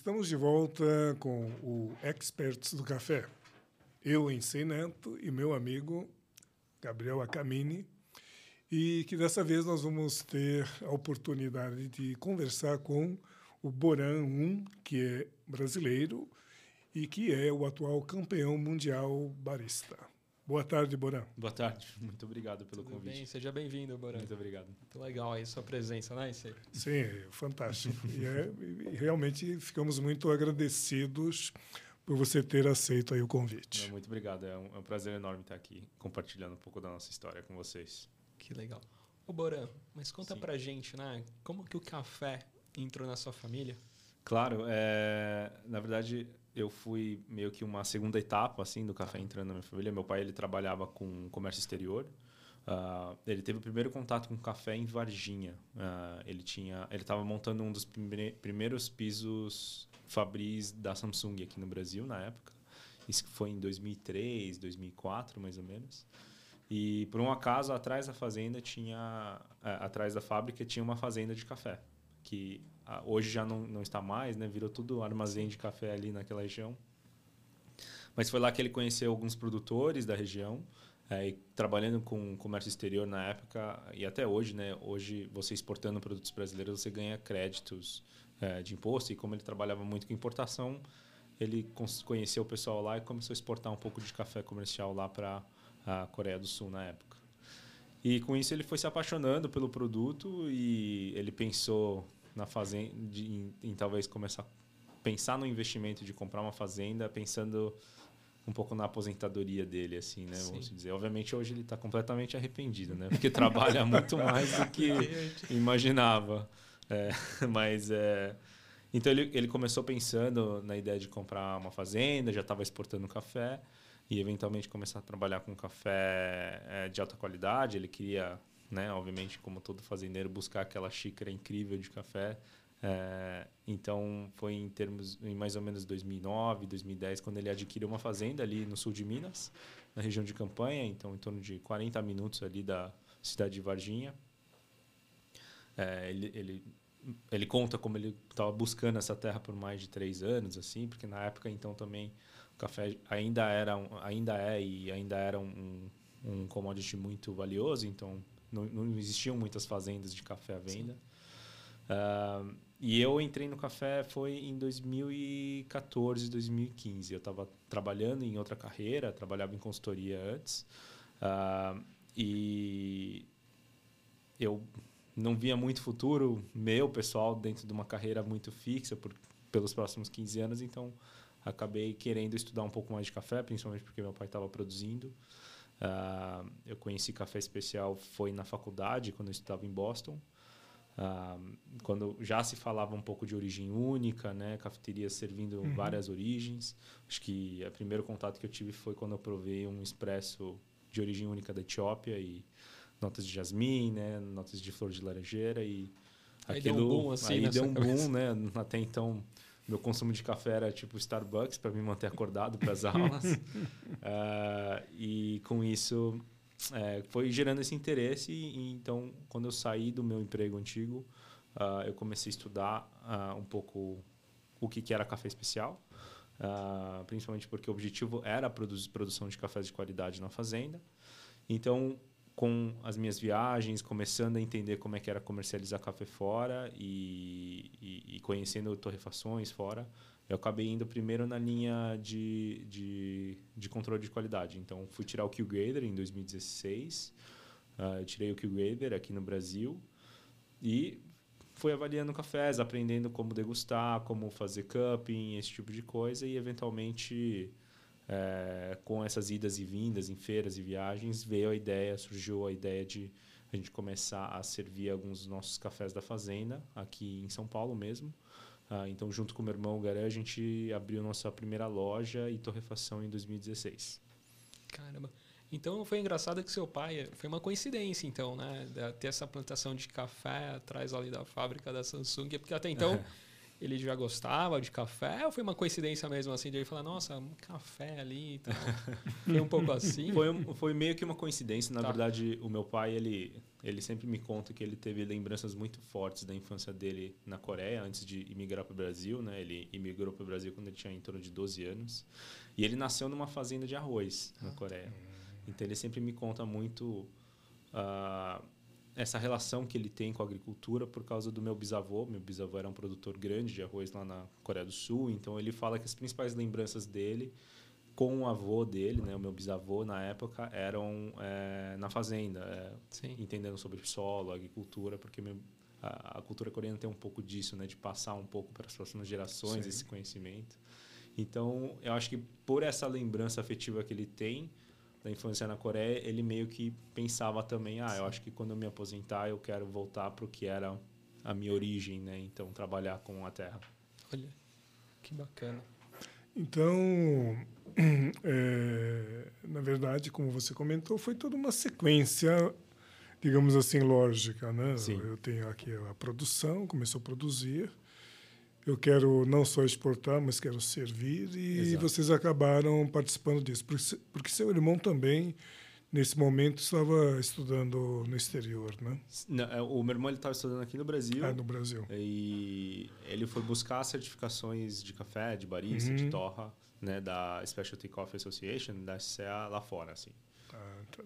Estamos de volta com o Experts do Café. Eu, Ensei Neto, e meu amigo Gabriel Acamini. E que dessa vez nós vamos ter a oportunidade de conversar com o Boran Um, que é brasileiro e que é o atual campeão mundial barista. Boa tarde, Boran. Boa tarde, muito obrigado pelo Tudo convite. Bem? Seja bem-vindo, Boran. Muito obrigado. Muito legal aí sua presença, né, Issei? Sim, fantástico. e, é, e realmente ficamos muito agradecidos por você ter aceito aí o convite. Muito obrigado, é um, é um, prazer enorme estar aqui compartilhando um pouco da nossa história com vocês. Que legal. Ô Boran, mas conta Sim. pra gente, né, como que o café entrou na sua família? Claro, é, na verdade eu fui meio que uma segunda etapa assim do café entrando na minha família. Meu pai ele trabalhava com comércio exterior. Uh, ele teve o primeiro contato com café em Varginha. Uh, ele tinha, ele estava montando um dos prime primeiros pisos Fabris da Samsung aqui no Brasil na época. Isso foi em 2003, 2004 mais ou menos. E por um acaso atrás da fazenda tinha, uh, atrás da fábrica tinha uma fazenda de café que hoje já não, não está mais, né? Virou tudo armazém de café ali naquela região. Mas foi lá que ele conheceu alguns produtores da região. É, trabalhando com comércio exterior na época e até hoje, né? Hoje você exportando produtos brasileiros você ganha créditos é, de imposto e como ele trabalhava muito com importação, ele conheceu o pessoal lá e começou a exportar um pouco de café comercial lá para a Coreia do Sul na época. E com isso ele foi se apaixonando pelo produto e ele pensou na fazenda, em, em, talvez começar a pensar no investimento de comprar uma fazenda, pensando um pouco na aposentadoria dele, assim, né? Sim. Vamos dizer. Obviamente hoje ele está completamente arrependido, né? Porque trabalha muito mais do que imaginava. É, mas é, então ele, ele começou pensando na ideia de comprar uma fazenda, já estava exportando café e eventualmente começar a trabalhar com café é, de alta qualidade. Ele queria né? Obviamente, como todo fazendeiro, buscar aquela xícara incrível de café. É, então, foi em termos, em mais ou menos 2009, 2010, quando ele adquiriu uma fazenda ali no sul de Minas, na região de Campanha, então em torno de 40 minutos ali da cidade de Varginha. É, ele, ele, ele conta como ele estava buscando essa terra por mais de três anos, assim, porque na época então também o café ainda era, ainda é e ainda era um, um commodity muito valioso, então não, não existiam muitas fazendas de café à venda. Uh, e eu entrei no café foi em 2014, 2015. Eu estava trabalhando em outra carreira, trabalhava em consultoria antes. Uh, e eu não via muito futuro meu, pessoal, dentro de uma carreira muito fixa por, pelos próximos 15 anos. Então, acabei querendo estudar um pouco mais de café, principalmente porque meu pai estava produzindo. Uh, eu conheci café especial foi na faculdade, quando eu estudava em Boston. Uh, quando já se falava um pouco de origem única, né, cafeterias servindo uhum. várias origens. Acho que o primeiro contato que eu tive foi quando eu provei um expresso de origem única da Etiópia e notas de jasmim, né, notas de flor de laranjeira e aí aquilo deu um boom, assim, aí deu um boom, né? Até então meu consumo de café era tipo Starbucks para me manter acordado para as aulas. uh, e com isso é, foi gerando esse interesse. E, então, quando eu saí do meu emprego antigo, uh, eu comecei a estudar uh, um pouco o que, que era café especial. principalmente porque o objetivo era produzir produção de cafés de qualidade na fazenda. Então, com as minhas viagens, começando a entender como é que era comercializar café fora e, e, e, conhecendo torrefações fora, eu acabei indo primeiro na linha de, de, de controle de qualidade. Então, fui tirar o Q-Grader em 2016, uh, eu tirei o Q-Grader aqui no Brasil e fui avaliando cafés, aprendendo como degustar, como fazer cupping, esse tipo de coisa e, eventualmente é, com essas idas e vindas em feiras e viagens, veio a ideia, surgiu a ideia de a gente começar a servir alguns dos nossos cafés da fazenda, aqui em São Paulo mesmo. Ah, então, junto com o meu irmão Garé, a gente abriu nossa primeira loja e torrefação em 2016. Caramba. Então foi engraçado que seu pai foi uma coincidência então, né, ter essa plantação de café atrás ali da fábrica da Samsung, porque até então ele já gostava de café ou foi uma coincidência mesmo assim de ele falar, nossa, um café ali e tal? foi um pouco assim? Foi, foi meio que uma coincidência. Na Tá. verdade, o meu pai, ele, ele sempre me conta que ele teve lembranças muito fortes da infância dele na Coreia, antes de imigrar para o Brasil. Né? Ele imigrou para o Brasil quando ele tinha em torno de 12 anos. E ele nasceu numa fazenda de arroz na Coreia. Então, ele sempre me conta muito ah, essa relação que ele tem com a agricultura por causa do meu bisavô. Meu bisavô era um produtor grande de arroz lá na Coreia do Sul, então ele fala que as principais lembranças dele com o avô dele, né, o meu bisavô na época, eram eh, na fazenda, Sim. entendendo sobre solo, agricultura, porque meu- a, a cultura coreana tem um pouco disso, né, de passar um pouco para as próximas gerações Sim. esse conhecimento. Então, eu acho que por essa lembrança afetiva que ele tem da infância na Coreia, ele meio que pensava também, ah, eu acho que quando eu me aposentar eu quero voltar para o que era a minha origem, né? Então, trabalhar com a terra. Olha, que bacana. Então, é, na verdade, como você comentou, foi toda uma sequência, digamos assim, lógica, né? Sim. Eu tenho aqui a produção, começou a produzir. Eu quero não só exportar, mas quero servir e Exato. vocês acabaram participando disso, porque, se- porque seu irmão também nesse momento estava estudando no exterior, né? Não, é, o meu irmão estava estudando aqui no Brasil. Ah, no Brasil. E ele foi buscar certificações de café, de barista, de Uhum. torra, né, da Specialty Coffee Association, da SCA lá fora, assim. Ah, tá.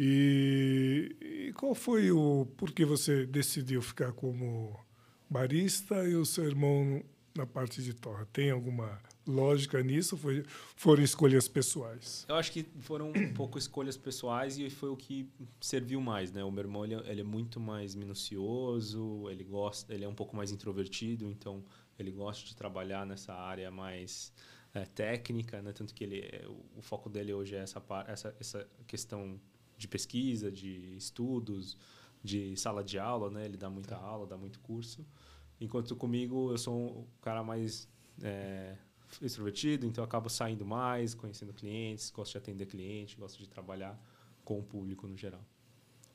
E, e qual foi o por que você decidiu ficar como barista e o seu irmão na parte de torra? Tem alguma lógica nisso? Foi, foram escolhas pessoais? Eu acho que foram um pouco escolhas pessoais e foi o que serviu mais, né? O meu irmão ele, é- ele é muito mais minucioso, ele gosta, ele é um pouco mais introvertido, então ele gosta de trabalhar nessa área mais eh, técnica, né? Tanto que ele é- o, o foco dele hoje é essa essa essa questão de pesquisa, de estudos, de sala de aula, né? Ele dá muita aula, dá muito curso. Enquanto comigo eu sou um cara mais eh, extrovertido, então eu acabo saindo mais, conhecendo clientes, gosto de atender cliente, gosto de trabalhar com o público no geral.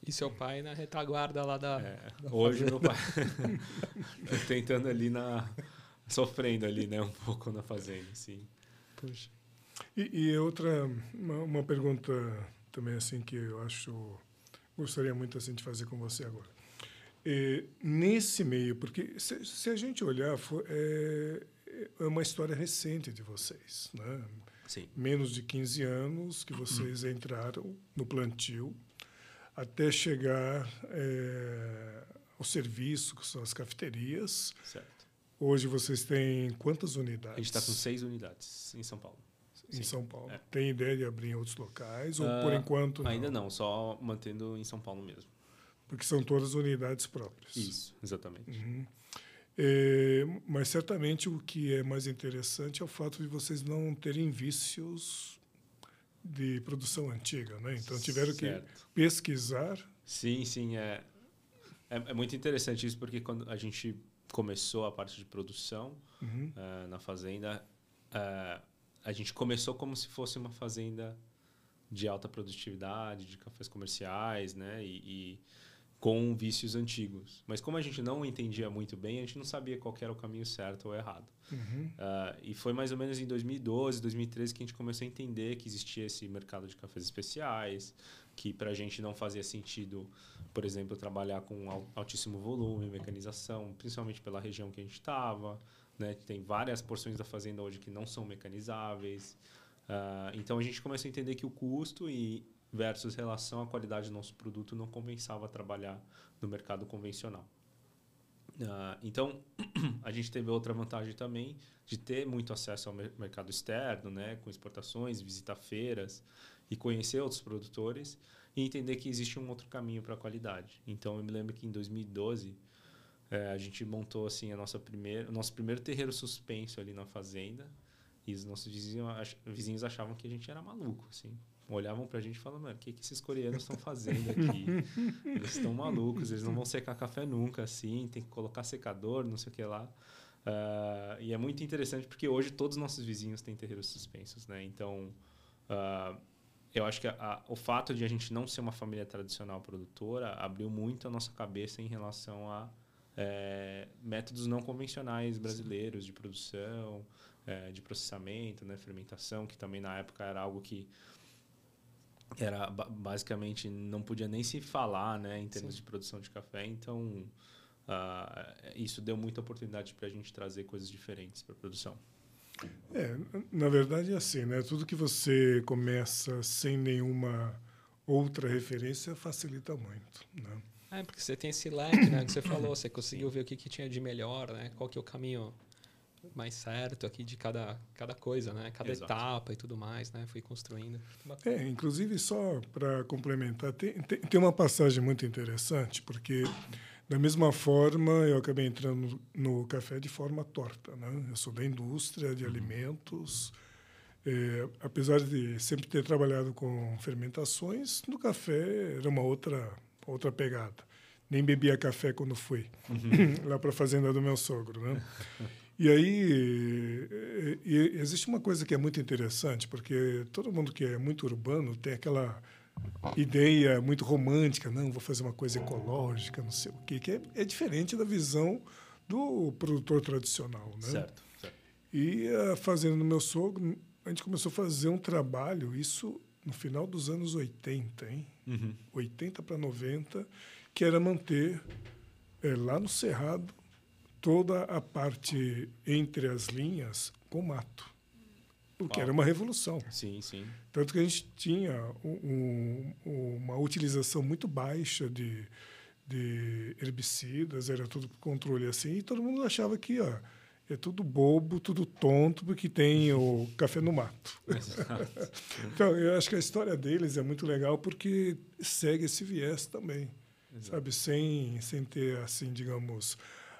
E seu pai na retaguarda lá da. É, hoje meu pai tá tentando ali na sofrendo ali, né, um pouco na fazenda, sim. Puxa. E, e outra, uma, uma pergunta também assim que eu acho gostaria muito assim de fazer com você agora. É, nesse meio, porque se, se a gente olhar, fo- é, é uma história recente de vocês, né? Sim. menos de 15 anos que vocês entraram no plantio até chegar é, ao serviço, que são as cafeterias. Certo. Hoje vocês têm quantas A unidades? gente está com seis unidades em São Paulo. Em Sim. São Paulo. É. Tem ideia de abrir em outros locais ou Ah, por enquanto Ainda não, só mantendo em São Paulo mesmo. Porque são todas unidades próprias. Isso, exatamente. Uhum. É, mas certamente o que é mais interessante é o fato de vocês não terem vícios de produção antiga, né? Então tiveram que Certo. pesquisar. Sim, sim, é, é é muito interessante isso porque quando a gente começou a parte de produção, Uhum. eh, na fazenda, eh, a gente começou como se fosse uma fazenda de alta produtividade, de cafés comerciais, né? E, e com vícios antigos. Mas como a gente não entendia muito bem, a gente não sabia qual era o caminho certo ou errado. Uhum. Ah, e foi mais ou menos em 2012, 2013 que a gente começou a entender que existia esse mercado de cafés especiais, que para a gente não fazia sentido, por exemplo, trabalhar com al- altíssimo volume, mecanização, principalmente pela região que a gente estava. Né? Tem várias porções da fazenda hoje que não são mecanizáveis. Ah, então a gente começou a entender que o custo e versus relação à qualidade do nosso produto não compensava trabalhar no mercado convencional. Ah, então, a gente teve outra vantagem também de ter muito acesso ao mer- mercado externo, né, com exportações, visitar feiras e conhecer outros produtores e entender que existe um outro caminho para a qualidade. Então, eu me lembro que em 2012 eh, a gente montou assim a nossa primeira, o nosso primeiro terreiro suspenso ali na fazenda e os nossos vizinhos, ach- vizinhos achavam que a gente era maluco, assim. Olhavam pra gente e falavam, mano, o que, que esses coreanos estão fazendo aqui? Eles estão malucos, eles não vão secar café nunca, assim, tem que colocar secador, não sei o que lá. Ah, e é muito interessante porque hoje todos os nossos vizinhos têm terreiros suspensos, né? Então, ah, eu acho que a- a- o fato de a gente não ser uma família tradicional produtora abriu muito a nossa cabeça em relação a é, métodos não convencionais brasileiros de produção, é, de processamento, né, fermentação, que também na época era algo que era basicamente não podia nem se falar, né, em termos Sim. de produção de café. Então uh, isso deu muita oportunidade para a gente trazer coisas diferentes para a produção. É, na verdade é assim, né? Tudo que você começa sem nenhuma outra referência facilita muito, né? É, porque você tem esse leque, né? Que você falou, você conseguiu ver o que, que tinha de melhor, né? Qual que é o caminho mais certo aqui de cada, cada coisa, né? Cada Exato. etapa e tudo mais, né? Fui construindo. É, inclusive, só para complementar, tem, tem, tem, uma passagem muito interessante, porque da mesma forma eu acabei entrando no café de forma torta, né? Eu sou da indústria de uhum. alimentos, é, apesar de sempre ter trabalhado com fermentações, no café era uma outra outra pegada. Nem bebia café quando fui uhum. lá para a fazenda do meu sogro, né? E aí e existe uma coisa que é muito interessante, porque todo mundo que é muito urbano tem aquela ideia muito romântica, não, vou fazer uma coisa ecológica, não sei o quê, que é, é diferente da visão do produtor tradicional, né? Certo. certo. E a fazenda do meu sogro, a gente começou a fazer um trabalho, isso no final dos anos 80, hein? Uhum. 80 para 90, que era manter é, lá no Cerrado toda a parte entre as linhas com mato. O que era uma revolução. Sim, sim. Tanto que a gente tinha um, um, uma utilização muito baixa de, de herbicidas, era tudo controle assim, e todo mundo achava que ó, é tudo bobo, tudo tonto, porque tem o café no mato. então, eu acho que a história deles é muito legal porque segue esse viés também, Exato. sabe? Sem, sem ter, assim, digamos,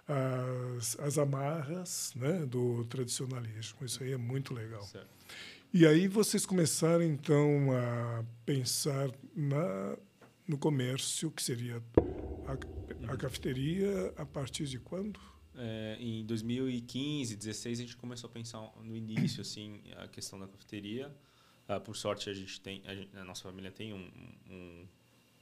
as, as amarras né, do tradicionalismo. Isso aí é muito legal. Certo. E aí vocês começaram, então, a pensar na, no comércio, que seria a, a cafeteria, a partir de quando? É, em 2015, 2016, a gente começou a pensar no início assim a questão da cafeteria. Uh, por sorte, a gente tem, a, gente, a nossa família tem um, um,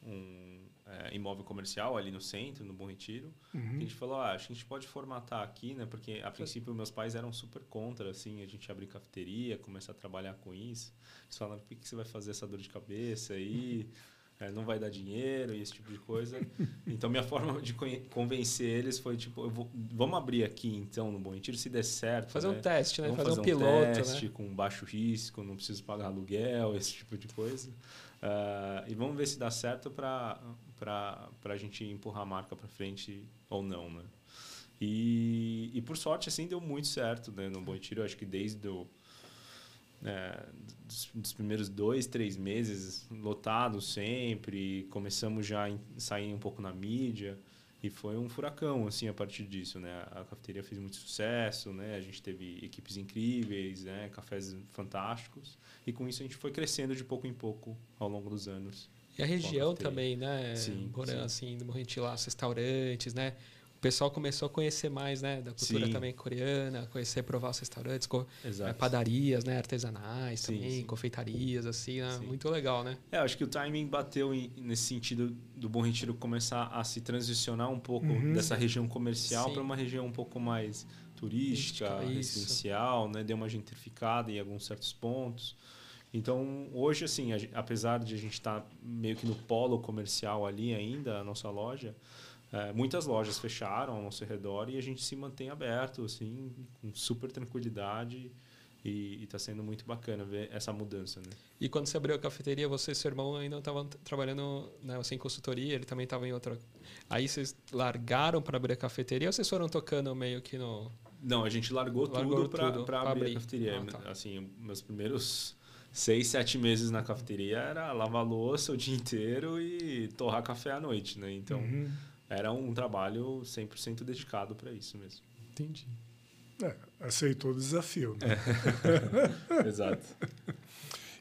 um é, imóvel comercial ali no centro, no Bom Retiro. Uhum. a gente falou, ah, acho que a gente pode formatar aqui, né? Porque a princípio meus pais eram super contra, assim, a gente abrir cafeteria, começar a trabalhar com isso. Eles falaram, por que você vai fazer essa dor de cabeça aí? é, não vai dar dinheiro e esse tipo de coisa. Então, minha forma de convencer eles foi tipo, vou, vamos abrir aqui então no Bom Retiro, se der certo. Fazer né? um teste, né? Vamos fazer, fazer um, piloto, né? teste né? com baixo risco, não preciso pagar aluguel, esse tipo de coisa. Uh, e vamos ver se dá certo para a gente empurrar a marca para frente ou não, né? E, e por sorte, assim, deu muito certo né? no Bom Retiro. Acho que desde o é, dos, dos, primeiros dois, três meses lotados sempre, começamos já a sair um pouco na mídia e foi um furacão assim a partir disso, né? A cafeteria fez muito sucesso, né? A gente teve equipes incríveis, né? Cafés fantásticos e com isso a gente foi crescendo de pouco em pouco ao longo dos anos. E a região a também, né? Sim, Porém, sim. assim, do lá, os restaurantes, né? O pessoal começou a conhecer mais, né, da cultura sim. também coreana, conhecer, provar os restaurantes, é, padarias, né, artesanais sim, também, sim. confeitarias, assim, né, muito legal, né? É, acho que o timing bateu em, nesse sentido do Bom Retiro começar a se transicionar um pouco uhum. dessa região comercial para uma região um pouco mais turística, residencial, né, deu uma gentrificada em alguns certos pontos. Então, hoje, assim, apesar de a gente estar tá meio que no polo comercial ali ainda, a nossa loja, é, muitas lojas fecharam ao nosso redor e a gente se mantém aberto, assim, com super tranquilidade. E está sendo muito bacana ver essa mudança, né? E quando você abriu a cafeteria, você e seu irmão ainda estavam trabalhando né, assim, em consultoria, ele também estava em outra... Aí vocês largaram para abrir a cafeteria ou vocês foram tocando meio que no... Não, a gente largou, largou tudo para abrir, abrir, a cafeteria. Ah, tá. Assim, meus primeiros seis, sete meses na cafeteria era lavar louça o dia inteiro e torrar café à noite, né? Então... Uhum era um trabalho 100% dedicado para isso mesmo. Entendi. É, aceitou o desafio, né? É. Exato.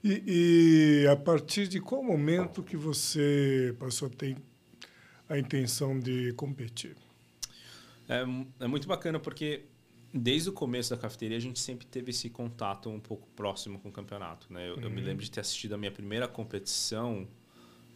E, e, a partir de qual momento que você passou a ter a intenção de competir? É, é muito bacana porque desde o começo da cafeteria a gente sempre teve esse contato um pouco próximo com o campeonato. Né? Eu, uhum. eu me uhum. lembro de ter assistido a minha primeira competição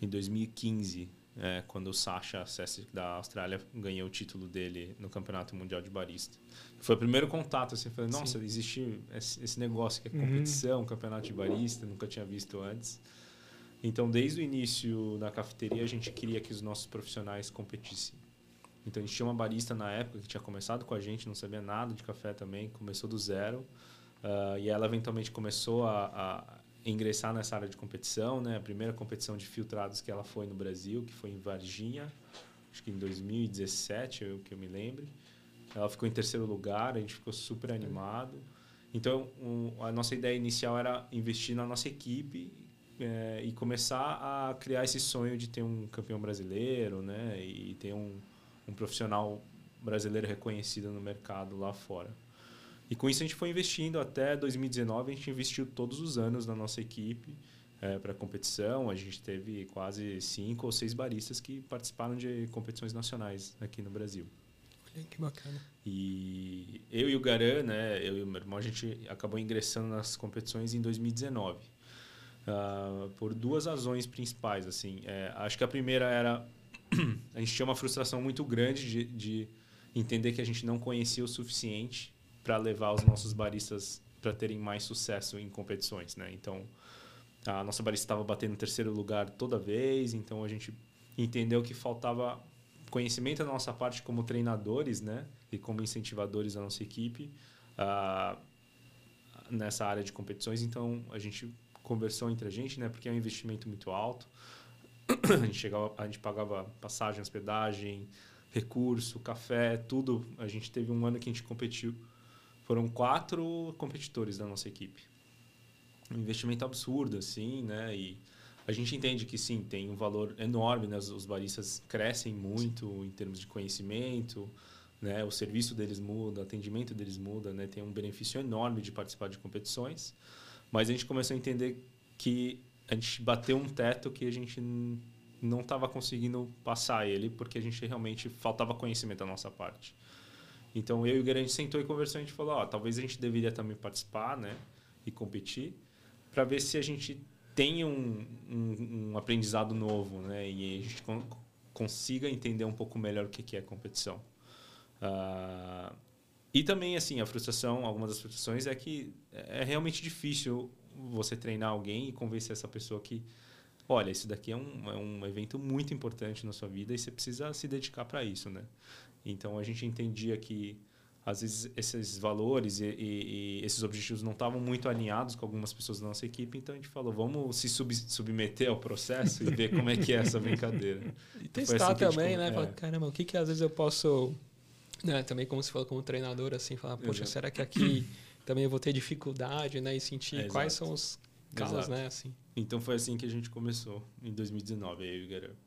em 2015 é, quando o Sasha Sessic da Austrália ganhou o título dele no Campeonato Mundial de Barista. Foi o primeiro contato, assim, falei, nossa, Sim. existe esse, negócio que é uhum. competição, uhum. campeonato de barista, nunca tinha visto antes. Então, desde o início na cafeteria, a gente queria que os nossos profissionais competissem. Então, a gente tinha uma barista na época que tinha começado com a gente, não sabia nada de café também, começou do zero. Uh, e ela eventualmente começou a, a, ingressar nessa área de competição, né? A primeira competição de filtrados que ela foi no Brasil, que foi em Varginha, acho que em 2017, eu que eu me lembre. Ela ficou em terceiro lugar, a gente ficou super animado. Então, um, a nossa ideia inicial era investir na nossa equipe é, e começar a criar esse sonho de ter um campeão brasileiro, né? E ter um, um profissional brasileiro reconhecido no mercado lá fora. E com isso a gente foi investindo até 2019, a gente investiu todos os anos na nossa equipe é, para competição. A gente teve quase cinco ou seis baristas que participaram de competições nacionais aqui no Brasil. Olha que bacana. E eu e o Garan, né, eu e o meu irmão, a gente acabou ingressando nas competições em 2019. Uh, ah, por duas razões principais. assim é, Acho que a primeira era a gente tinha uma frustração muito grande de, de entender que a gente não conhecia o suficiente para levar os nossos baristas para terem mais sucesso em competições, né? Então, a nossa barista estava batendo terceiro lugar toda vez, então a gente entendeu que faltava conhecimento da nossa parte como treinadores, né? E como incentivadores da nossa equipe uh, nessa área de competições. Então, a gente conversou entre a gente, né? Porque é um investimento muito alto. a gente chegava, a gente pagava passagem, hospedagem, recurso, café, tudo. A gente teve um ano que a gente competiu. Foram quatro competidores da nossa equipe. Um investimento absurdo, assim, né? E a gente entende que sim, tem um valor enorme, né? Os baristas crescem muito em termos de conhecimento, né? O serviço deles muda, o atendimento deles muda, né? Tem um benefício enorme de participar de competições. Mas a gente começou a entender que a gente bateu um teto que a gente não estava conseguindo passar ele, porque a gente realmente faltava conhecimento da nossa parte. Então eu e o Guilherme sentou e conversou, a gente falou, ó, talvez a gente deveria também participar, né, e competir, para ver se a gente tem um, um, um, aprendizado novo, né, e a gente con consiga entender um pouco melhor o que, que é competição. Uh, e também, assim, a frustração, algumas das frustrações é que é realmente difícil você treinar alguém e convencer essa pessoa que, olha, isso daqui é um, é um evento muito importante na sua vida e você precisa se dedicar para isso, né? Então, a gente entendia que, às vezes, esses valores e, e, e esses objetivos não estavam muito alinhados com algumas pessoas da nossa equipe, então a gente falou, vamos se sub submeter ao processo e ver como é que é essa brincadeira. E testar assim também, né? É. Falar, caramba, o que, que às vezes eu posso né, também como se falou como treinador, assim, falar, poxa, Exato. será que aqui também eu vou ter dificuldade, né? E sentir é, quais são os casos, né? Assim. Então foi assim que a gente começou, em 2019, aí o Garoto.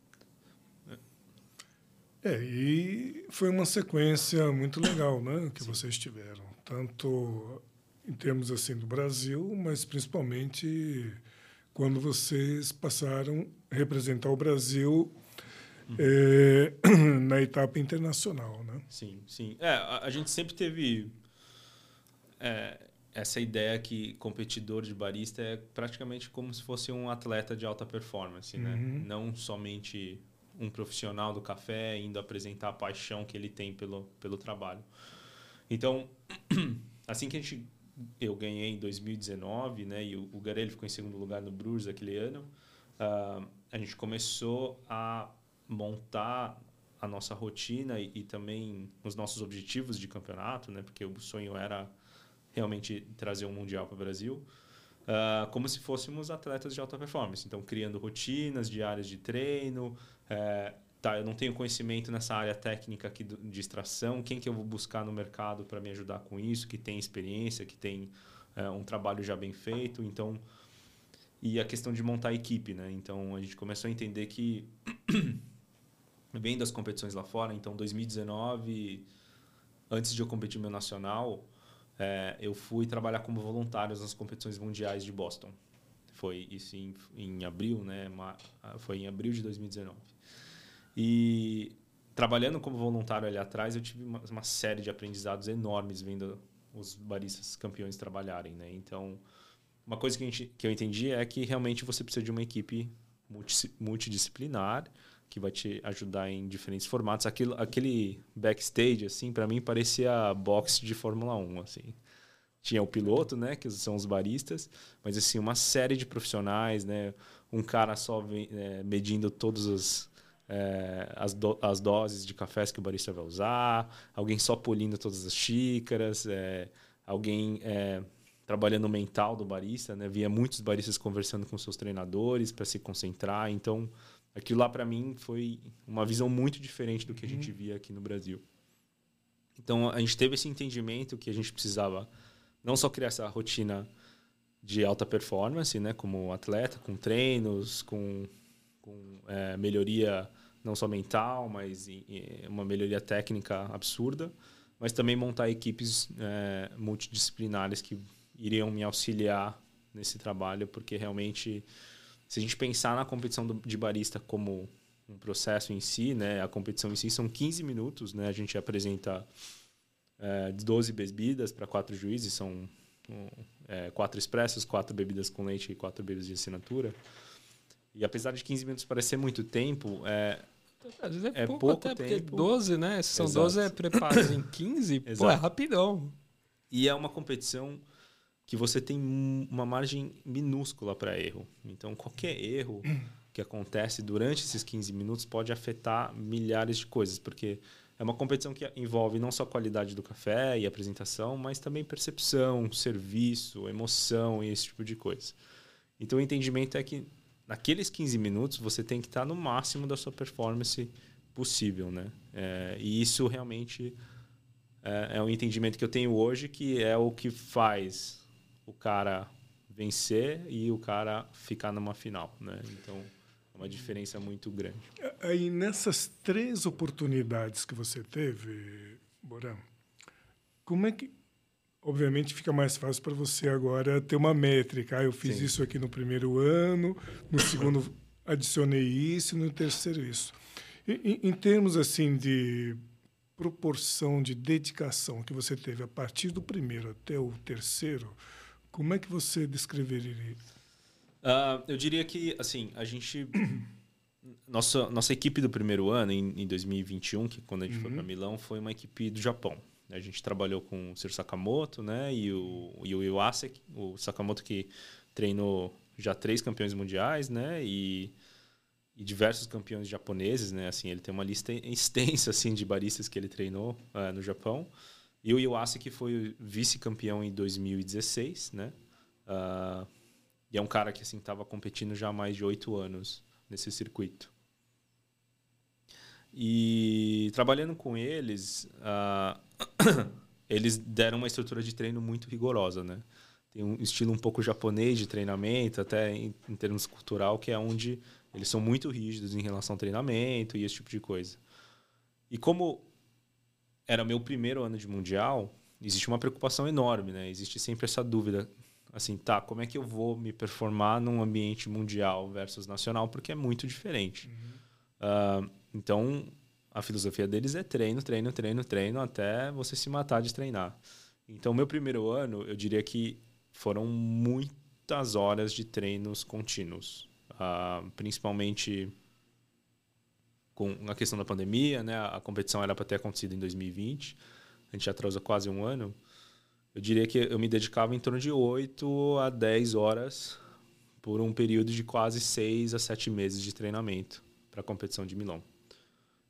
É, e foi uma sequência muito legal, né, que Sim. vocês tiveram, tanto em termos assim do Brasil, mas principalmente quando vocês passaram a representar o Brasil é, na etapa internacional, né? Sim, sim. É, a, a gente sempre teve é, essa ideia que competidor de barista é praticamente como se fosse um atleta de alta performance, né? uhum. né? Não somente um profissional do café indo apresentar a paixão que ele tem pelo, pelo trabalho. Então, assim que a gente eu ganhei em 2019, né, e o, o Garelli ficou em segundo lugar no Brewers aquele ano, uh, a gente começou a montar a nossa rotina e, e, também os nossos objetivos de campeonato, né? Porque o sonho era realmente trazer um mundial para o Brasil, uh, como se fôssemos atletas de alta performance. Então, criando rotinas diárias de treino. É, tá, eu não tenho conhecimento nessa área técnica aqui de extração. Quem que eu vou buscar no mercado para me ajudar com isso? Que tem experiência, que tem é, um trabalho já bem feito. Então, e a questão de montar a equipe, né? Então, a gente começou a entender que vendo as competições lá fora. Então, 2019, antes de eu competir meu nacional, é, eu fui trabalhar como voluntário nas competições mundiais de Boston. Foi isso em, em abril, né? Foi em abril de 2019. E trabalhando como voluntário ali atrás, eu tive uma, uma série de aprendizados enormes vendo os baristas campeões trabalharem, né? Então, uma coisa que, gente, que eu entendi é que realmente você precisa de uma equipe multidisciplinar que vai te ajudar em diferentes formatos. Aquilo, aquele backstage, assim, para mim parecia boxe de Fórmula 1, assim. Tinha o piloto, né, que são os baristas, mas assim, uma série de profissionais, né, um cara só é, medindo todas as, é, as, do, as doses de cafés que o barista vai usar, alguém só polindo todas as xícaras, é, alguém é, trabalhando o mental do barista, né? Via muitos baristas conversando com seus treinadores para se concentrar. Então, aquilo lá para mim foi uma visão muito diferente do que a gente uhum. via aqui no Brasil. Então, a gente teve esse entendimento que a gente precisava não só criar essa rotina de alta performance, né, como atleta, com treinos, com, com é, melhoria não só mental, mas uma melhoria técnica absurda, mas também montar equipes é, multidisciplinares que iriam me auxiliar nesse trabalho, porque realmente, se a gente pensar na competição de barista como um processo em si, né, a competição em si são 15 minutos, né, a gente apresenta é, 12 bebidas para quatro juízes, são é, quatro expressos, quatro bebidas com leite e quatro bebidas de assinatura. E apesar de 15 minutos parecer muito tempo, é, às vezes é, é pouco, pouco, até, tempo. porque 12, né? Se são Exato. 12 é preparos em 15, pô, é rapidão. E é uma competição que você tem uma margem minúscula para erro. Então, qualquer erro que acontece durante esses 15 minutos pode afetar milhares de coisas, porque é uma competição que envolve não só a qualidade do café e apresentação, mas também percepção, serviço, emoção e esse tipo de coisa. Então, o entendimento é que naqueles 15 minutos você tem que estar no máximo da sua performance possível, né? É, e isso realmente é, é um entendimento que eu tenho hoje, que é o que faz o cara vencer e o cara ficar numa final, né? Então, é uma diferença muito grande. Aí nessas três oportunidades que você teve, Borã, como é que obviamente fica mais fácil para você agora ter uma métrica. Ah, eu fiz Sim. isso aqui no primeiro ano, no segundo adicionei isso, no terceiro isso. Em, em termos assim de proporção de dedicação que você teve a partir do primeiro até o terceiro, como é que você descreveria isso? Uh, eu diria que, assim, a gente... nossa, nossa equipe do primeiro ano, em, em 2021, que quando a gente uhum. foi para Milão, foi uma equipe do Japão. A gente trabalhou com o Sr. Sakamoto né, e o, e o Iwasek, o Sakamoto que treinou já três campeões mundiais, né? E, e, diversos campeões japoneses, né? Assim, ele tem uma lista extensa assim de baristas que ele treinou uh, no Japão. E o Iwasa, que foi vice-campeão em 2016, né? Uh, e é um cara que assim estava competindo já há mais de oito anos nesse circuito. E trabalhando com eles, uh, eles deram uma estrutura de treino muito rigorosa, né? Tem um estilo um pouco japonês de treinamento, até em, em termos cultural, que é onde eles são muito rígidos em relação ao treinamento e esse tipo de coisa. E como era meu primeiro ano de mundial, existe uma preocupação enorme, né? Existe sempre essa dúvida, assim, tá, como é que eu vou me performar num ambiente mundial versus nacional, porque é muito diferente. Uhum. Uh, então, a filosofia deles é treino, treino, treino, treino, até você se matar de treinar. Então, meu primeiro ano, eu diria que foram muitas horas de treinos contínuos, uh, principalmente com a questão da pandemia, né? A competição era para ter acontecido em 2020. A gente já atrasou quase um ano. Eu diria que eu me dedicava em torno de 8 a 10 horas por um período de quase 6 a 7 meses de treinamento para a competição de Milão.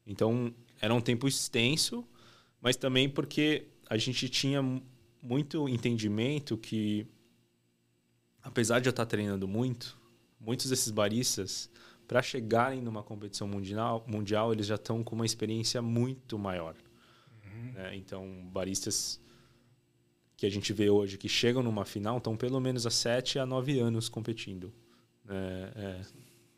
Então, era um tempo extenso, mas também porque a gente tinha muito entendimento que, apesar de eu estar treinando muito, muitos desses baristas para chegarem numa competição mundial, mundial eles já estão com uma experiência muito maior. Uhum. Né? Então, baristas que a gente vê hoje que chegam numa final estão pelo menos há sete a nove anos competindo. É, é,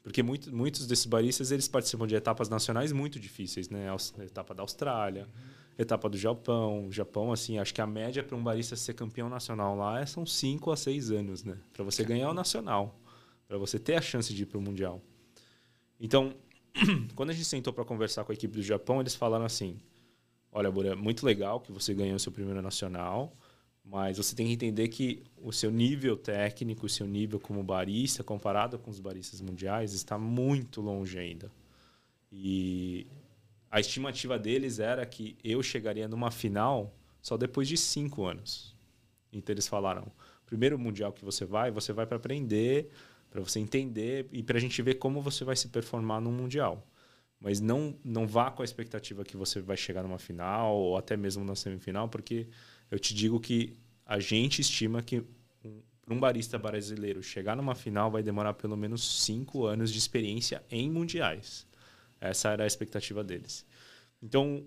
porque muito, muitos desses baristas eles participam de etapas nacionais muito difíceis, né? A etapa da Austrália, uhum. etapa do Japão. Japão, assim, acho que a média para um barista ser campeão nacional lá são cinco a seis anos, né? Para você ganhar o nacional, para você ter a chance de ir para o mundial. Então, quando a gente sentou para conversar com a equipe do Japão, eles falaram assim: Olha, Bura, muito legal que você ganhou seu primeiro nacional, mas você tem que entender que o seu nível técnico, o seu nível como barista, comparado com os baristas mundiais, está muito longe ainda. E a estimativa deles era que eu chegaria numa final só depois de cinco anos. Então eles falaram: primeiro mundial que você vai, você vai para aprender, para você entender e para a gente ver como você vai se performar no mundial. Mas não não vá com a expectativa que você vai chegar numa final ou até mesmo na semifinal, porque eu te digo que a gente estima que um, barista brasileiro chegar numa final vai demorar pelo menos cinco anos de experiência em mundiais. Essa era a expectativa deles. Então,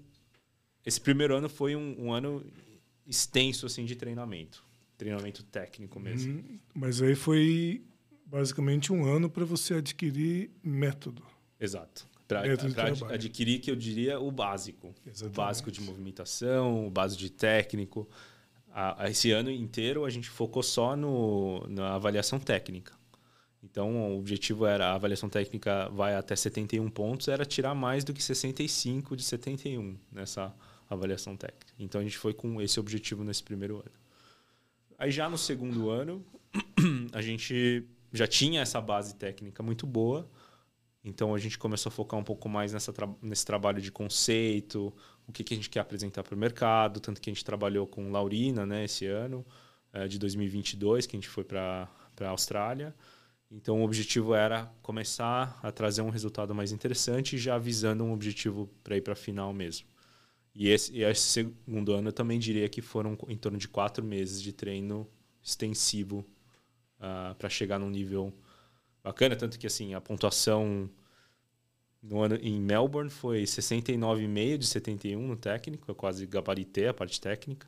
esse primeiro ano foi um, um ano extenso assim de treinamento, treinamento técnico mesmo. Hum, mas aí foi basicamente um ano para você adquirir método. Exato. Para adquirir, que eu diria, o básico. Exatamente. O básico de movimentação, o básico de técnico. A, a esse ano inteiro a gente focou só no, na avaliação técnica. Então, o objetivo era a avaliação técnica vai até 71 pontos, era tirar mais do que 65 de 71 nessa avaliação técnica. Então, a gente foi com esse objetivo nesse primeiro ano. Aí, já no segundo ano, a gente já tinha essa base técnica muito boa, então a gente começou a focar um pouco mais nessa tra nesse trabalho de conceito, o que, que a gente quer apresentar para o mercado, tanto que a gente trabalhou com Laurina né, esse ano, é, de 2022, que a gente foi para a Austrália. Então o objetivo era começar a trazer um resultado mais interessante, já visando um objetivo para ir para a final mesmo. E esse, e esse, segundo ano eu também diria que foram em torno de quatro meses de treino extensivo uh, ah, para chegar num nível bacana, tanto que assim a pontuação no ano em Melbourne foi 69,5 de 71 no técnico, eu quase gabaritei a parte técnica.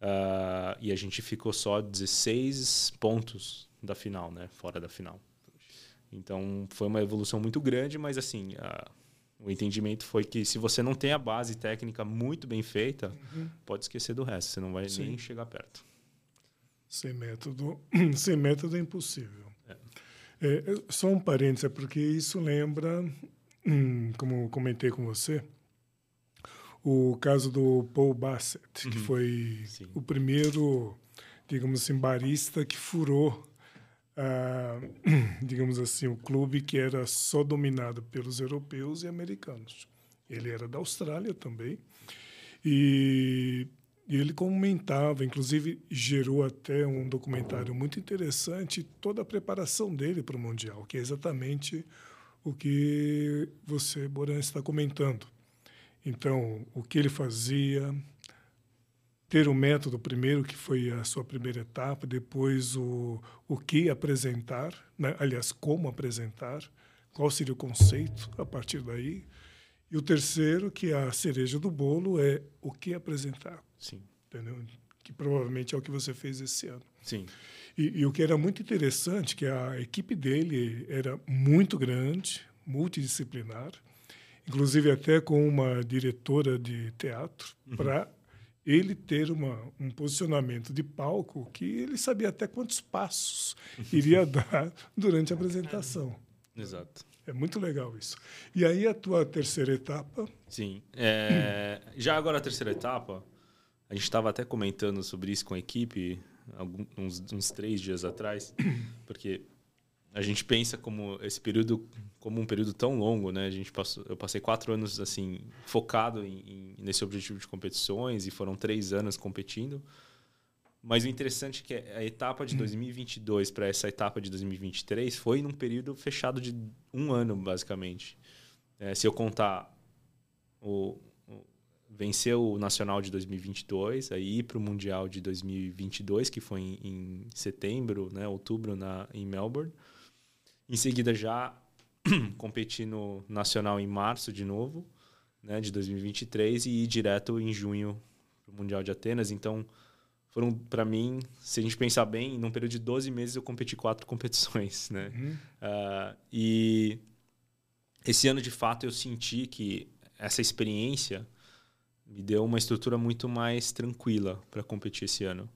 Uh, e a gente ficou só 16 pontos da final, né? Fora da final. Então foi uma evolução muito grande, mas assim, a, o entendimento foi que se você não tem a base técnica muito bem feita, uhum. pode esquecer do resto, você não vai Sim. nem chegar perto. Sem método, sem método é impossível. É. Só um parênteses, é porque isso lembra, hum, como comentei com você, o caso do Paul Bassett, uhum. que foi Sim. o primeiro, digamos assim, barista que furou Uh, digamos assim, o clube que era só dominado pelos europeus e americanos. Ele era da Austrália também. E, e ele comentava, inclusive gerou até um documentário muito interessante, toda a preparação dele para o Mundial, que é exatamente o que você, Boran, está comentando. Então, o que ele fazia, ter o método primeiro, que foi a sua primeira etapa, depois o, o que apresentar, né? aliás, como apresentar, qual seria o conceito a partir daí. E o terceiro, que é a cereja do bolo, é o que apresentar. Sim. Entendeu? Que provavelmente é o que você fez esse ano. Sim. E, e o que era muito interessante, que a equipe dele era muito grande, multidisciplinar, inclusive até com uma diretora de teatro, uhum. para ele ter uma, um posicionamento de palco que ele sabia até quantos passos iria dar durante a apresentação. Exato. É muito legal isso. E aí a tua terceira etapa? Sim. É, já agora a terceira etapa, a gente estava até comentando sobre isso com a equipe alguns, uns três dias atrás, porque a gente pensa como esse período como um período tão longo, né? A gente passou, eu passei quatro anos assim focado em, em, nesse objetivo de competições e foram três anos competindo. Mas o interessante é que a etapa de 2022 para essa etapa de 2023 foi num período fechado de um ano, basicamente. É, se eu contar o, o vencer o nacional de 2022, aí ir para o mundial de 2022 que foi em, em setembro, né, outubro na em Melbourne em seguida, já competi no Nacional em março de novo, né, de 2023, e ir direto em junho para o Mundial de Atenas. Então, foram, para mim, se a gente pensar bem, num período de 12 meses eu competi quatro competições. Né? Uhum. Uh, e esse ano, de fato, eu senti que essa experiência me deu uma estrutura muito mais tranquila para competir esse ano.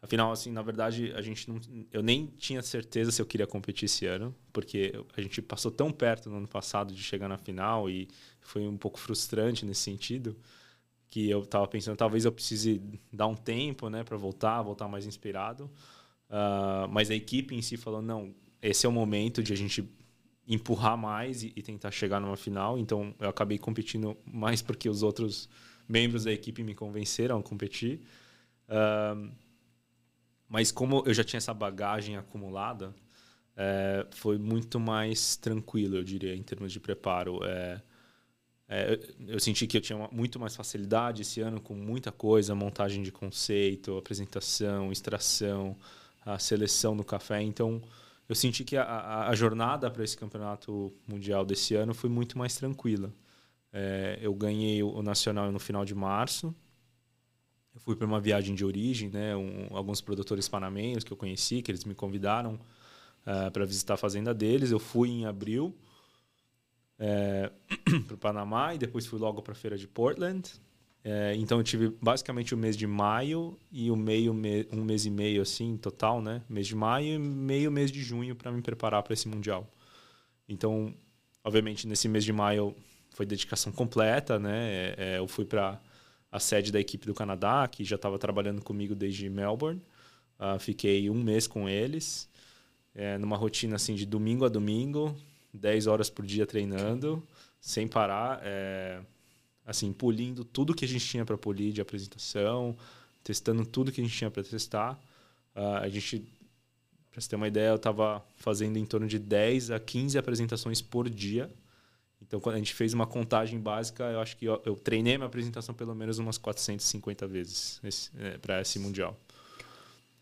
Afinal, assim, na verdade, a gente não, eu nem tinha certeza se eu queria competir esse ano, porque a gente passou tão perto no ano passado de chegar na final e foi um pouco frustrante nesse sentido, que eu estava pensando talvez eu precise dar um tempo, né, para voltar, voltar mais inspirado. Uh, mas a equipe em si falou não, esse é o momento de a gente empurrar mais e, e, tentar chegar numa final. Então eu acabei competindo mais porque os outros membros da equipe me convenceram a competir. Uh, mas como eu já tinha essa bagagem acumulada, é, foi muito mais tranquilo, eu diria, em termos de preparo. É, é, eu senti que eu tinha muito mais facilidade esse ano com muita coisa, montagem de conceito, apresentação, extração, a seleção do café. Então, eu senti que a, a jornada para esse campeonato mundial desse ano foi muito mais tranquila. É, eu ganhei o nacional no final de março. Eu fui para uma viagem de origem, né? Um, alguns produtores panamenhos que eu conheci, que eles me convidaram uh, para visitar a fazenda deles. Eu fui em abril é, para o Panamá e depois fui logo para a feira de Portland. É, então eu tive basicamente o mês de maio e o meio me, um mês e meio assim total, né? Mês de maio e meio mês de junho para me preparar para esse mundial. Então, obviamente nesse mês de maio foi dedicação completa, né? É, eu fui para a sede da equipe do Canadá que já estava trabalhando comigo desde Melbourne. Uh, fiquei um mês com eles, é, numa rotina assim de domingo a domingo, 10 horas por dia treinando, sem parar, é, assim, polindo tudo que a gente tinha para polir de apresentação, testando tudo que a gente tinha para testar. Uh, a gente, para você ter uma ideia, eu estava fazendo em torno de 10 a 15 apresentações por dia. Então, quando a gente fez uma contagem básica, eu acho que eu, eu treinei minha apresentação pelo menos umas 450 vezes é, para esse Mundial.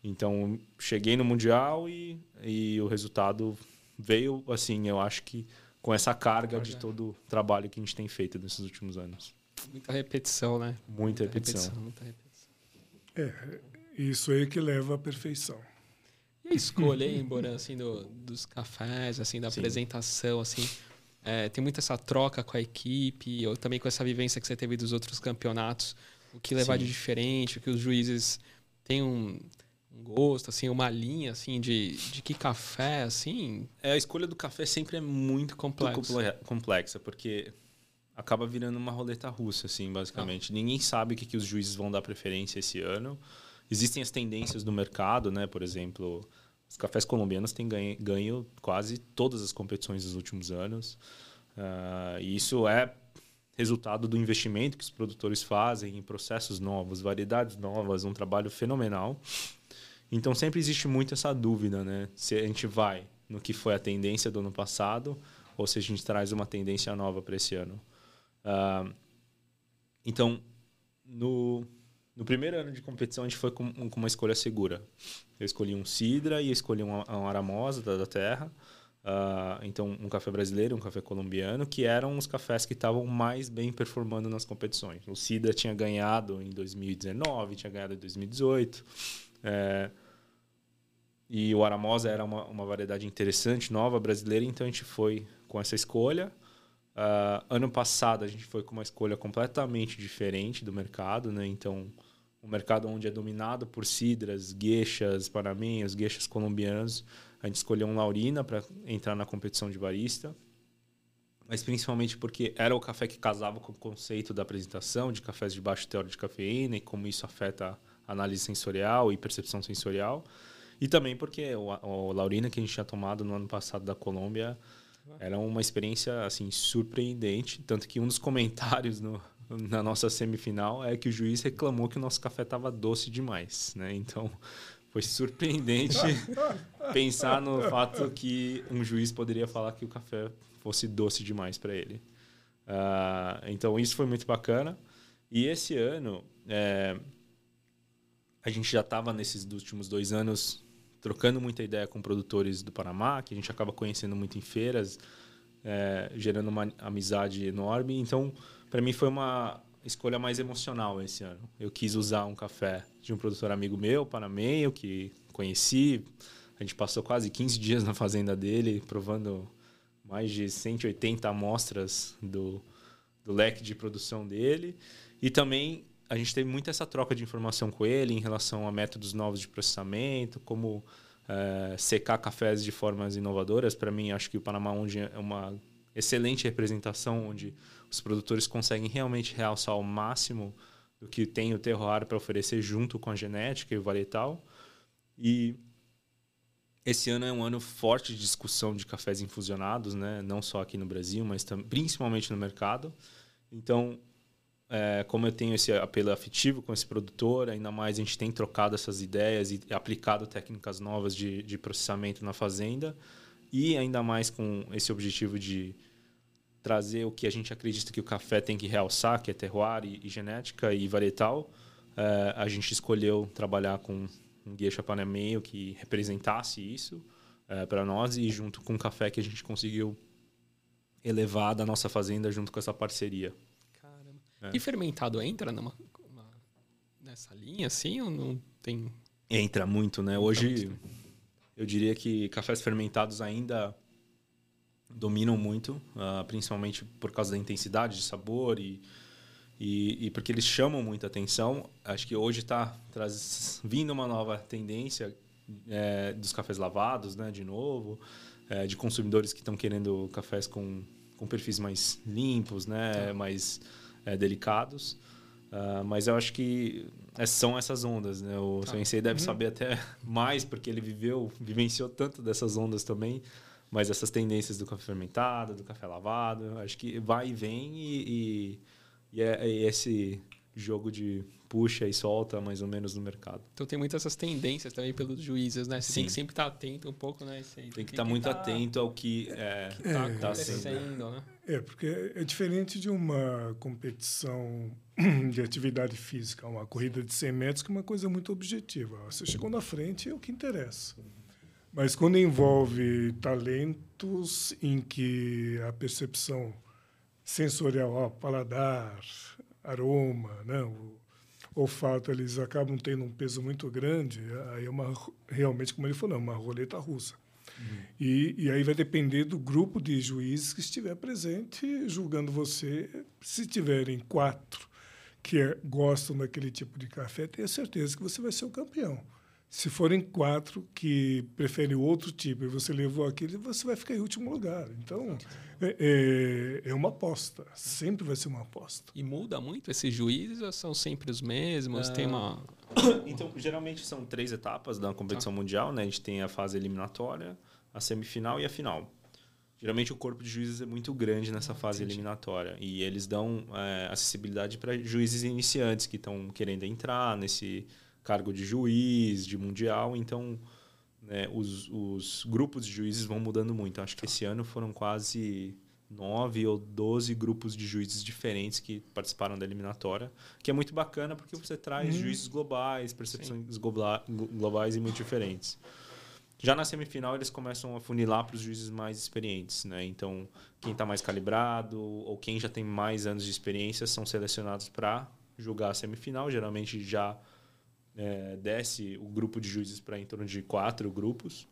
Então, cheguei no Mundial e, e o resultado veio, assim, eu acho que com essa carga de todo o trabalho que a gente tem feito nesses últimos anos. Muita repetição, né? Muita, muita repetição. repetição. Muita repetição. É, isso aí que leva à perfeição. E a escolha, hein, Boran, assim, do, dos cafés, assim, da Sim. apresentação, assim, é, tem muita essa troca com a equipe, ou também com essa vivência que você teve dos outros campeonatos, o que levar Sim. de diferente, o que os juízes têm um um gosto, assim, uma linha, assim, de, de que café, assim? É, a escolha do café sempre é muito complexa, complexa porque acaba virando uma roleta russa, assim, basicamente. Ah. Ninguém sabe o que, que os juízes vão dar preferência esse ano. Existem as tendências do mercado, né? Por exemplo, os cafés colombianos têm ganho, ganho quase todas as competições dos últimos anos. Uh, e isso é resultado do investimento que os produtores fazem em processos novos, variedades novas, um trabalho fenomenal. Então sempre existe muito essa dúvida, né? Se a gente vai no que foi a tendência do ano passado ou se a gente traz uma tendência nova para esse ano. Uh, então, no, no primeiro ano de competição, a gente foi com, com, uma escolha segura. Eu escolhi um Sidra e escolhi um, um Aramosa da, da terra. Uh, então, um café brasileiro, um café colombiano, que eram os cafés que estavam mais bem performando nas competições. O Sidra tinha ganhado em 2019, tinha ganhado em 2018. É, e o Aramosa era uma, uma variedade interessante, nova, brasileira, então a gente foi com essa escolha. Uh, ano passado a gente foi com uma escolha completamente diferente do mercado, né? Então, um mercado onde é dominado por cidras, gueixas, panamenhos, gueixas colombianos. A gente escolheu um Laurina para entrar na competição de barista. Mas principalmente porque era o café que casava com o conceito da apresentação de cafés de baixo teor de cafeína e como isso afeta a análise sensorial e percepção sensorial. E também porque o, o Laurina que a gente tinha tomado no ano passado da Colômbia era uma experiência assim surpreendente, tanto que um dos comentários no, na nossa semifinal é que o juiz reclamou que o nosso café estava doce demais, né? Então foi surpreendente pensar no fato que um juiz poderia falar que o café fosse doce demais para ele. Uh, então isso foi muito bacana. E esse ano é, a gente já estava nesses últimos dois anos trocando muita ideia com produtores do Panamá, que a gente acaba conhecendo muito em feiras, é, gerando uma amizade enorme. Então, para mim foi uma escolha mais emocional esse ano. Eu quis usar um café de um produtor amigo meu, panameio, que conheci. A gente passou quase 15 dias na fazenda dele, provando mais de 180 amostras do, do leque de produção dele. E também a gente teve muito essa troca de informação com ele em relação a métodos novos de processamento, como é, secar cafés de formas inovadoras. Para mim, acho que o Panamá onde é uma excelente representação, onde os produtores conseguem realmente realçar ao máximo do que tem o terroir para oferecer junto com a genética e o varietal. E esse ano é um ano forte de discussão de cafés infusionados, né? Não só aqui no Brasil, mas principalmente no mercado. Então, é, como eu tenho esse apelo afetivo com esse produtor, ainda mais a gente tem trocado essas ideias e aplicado técnicas novas de, de processamento na fazenda e ainda mais com esse objetivo de trazer o que a gente acredita que o café tem que realçar, que é terroir e, e genética e varietal. É, a gente escolheu trabalhar com um guia chapanemeio que representasse isso é, para nós e junto com o café que a gente conseguiu elevar da nossa fazenda junto com essa parceria. É. E fermentado entra numa, uma, nessa linha assim ou não tem? Entra muito, né? Hoje eu diria que cafés fermentados ainda dominam muito, uh, principalmente por causa da intensidade de sabor e e, e, porque eles chamam muita atenção. Acho que hoje está vindo uma nova tendência é, dos cafés lavados, né, de novo, é, de consumidores que estão querendo cafés com, com perfis mais limpos, né, tá. mais é, delicados. Uh, mas eu acho que é, são essas ondas, né? O tá. Sensei deve uhum. saber até mais, porque ele viveu, vivenciou tanto dessas ondas também. Mas essas tendências do café fermentado, do café lavado, acho que vai e vem e, e e é, é esse jogo de puxa e solta mais ou menos no mercado. Então tem muitas essas tendências também pelos juízes, né? Você Sim. tem que sempre estar tá atento um pouco, né? Tem que estar tá muito tá, atento ao que é, está é, acontecendo, né? É, porque é diferente de uma competição de atividade física, uma corrida de 100 metros, que é uma coisa muito objetiva. Você chegou na frente, é o que interessa. Mas quando envolve talentos em que a percepção sensorial, ó, paladar, aroma, né? o olfato, eles acabam tendo um peso muito grande. Aí é uma, realmente, como ele falou, uma roleta russa. Uhum. E, e aí vai depender do grupo de juízes que estiver presente julgando você. Se tiverem quatro que é, gostam daquele tipo de café, tenha certeza que você vai ser o campeão. Se forem quatro que preferem outro tipo e você levou aquele, você vai ficar em último lugar. Então, é, é, é uma aposta. Sempre vai ser uma aposta. E muda muito esses juízes ou são sempre os mesmos? Tem uma... Então, geralmente são três etapas da competição ah. mundial. Né? A gente tem a fase eliminatória, a semifinal e a final. Geralmente o corpo de juízes é muito grande nessa ah, fase entendi. eliminatória. E eles dão é, acessibilidade para juízes iniciantes que estão querendo entrar nesse cargo de juiz, de mundial, então né, os, os grupos de juízes vão mudando muito. Acho que esse ano foram quase nove ou doze grupos de juízes diferentes que participaram da eliminatória, que é muito bacana porque você traz hum. juízes globais, percepções globais e muito diferentes. Já na semifinal eles começam a funilar para os juízes mais experientes, né? Então quem está mais calibrado ou quem já tem mais anos de experiência são selecionados para julgar a semifinal, geralmente já é, desce o grupo de juízes para em torno de quatro grupos.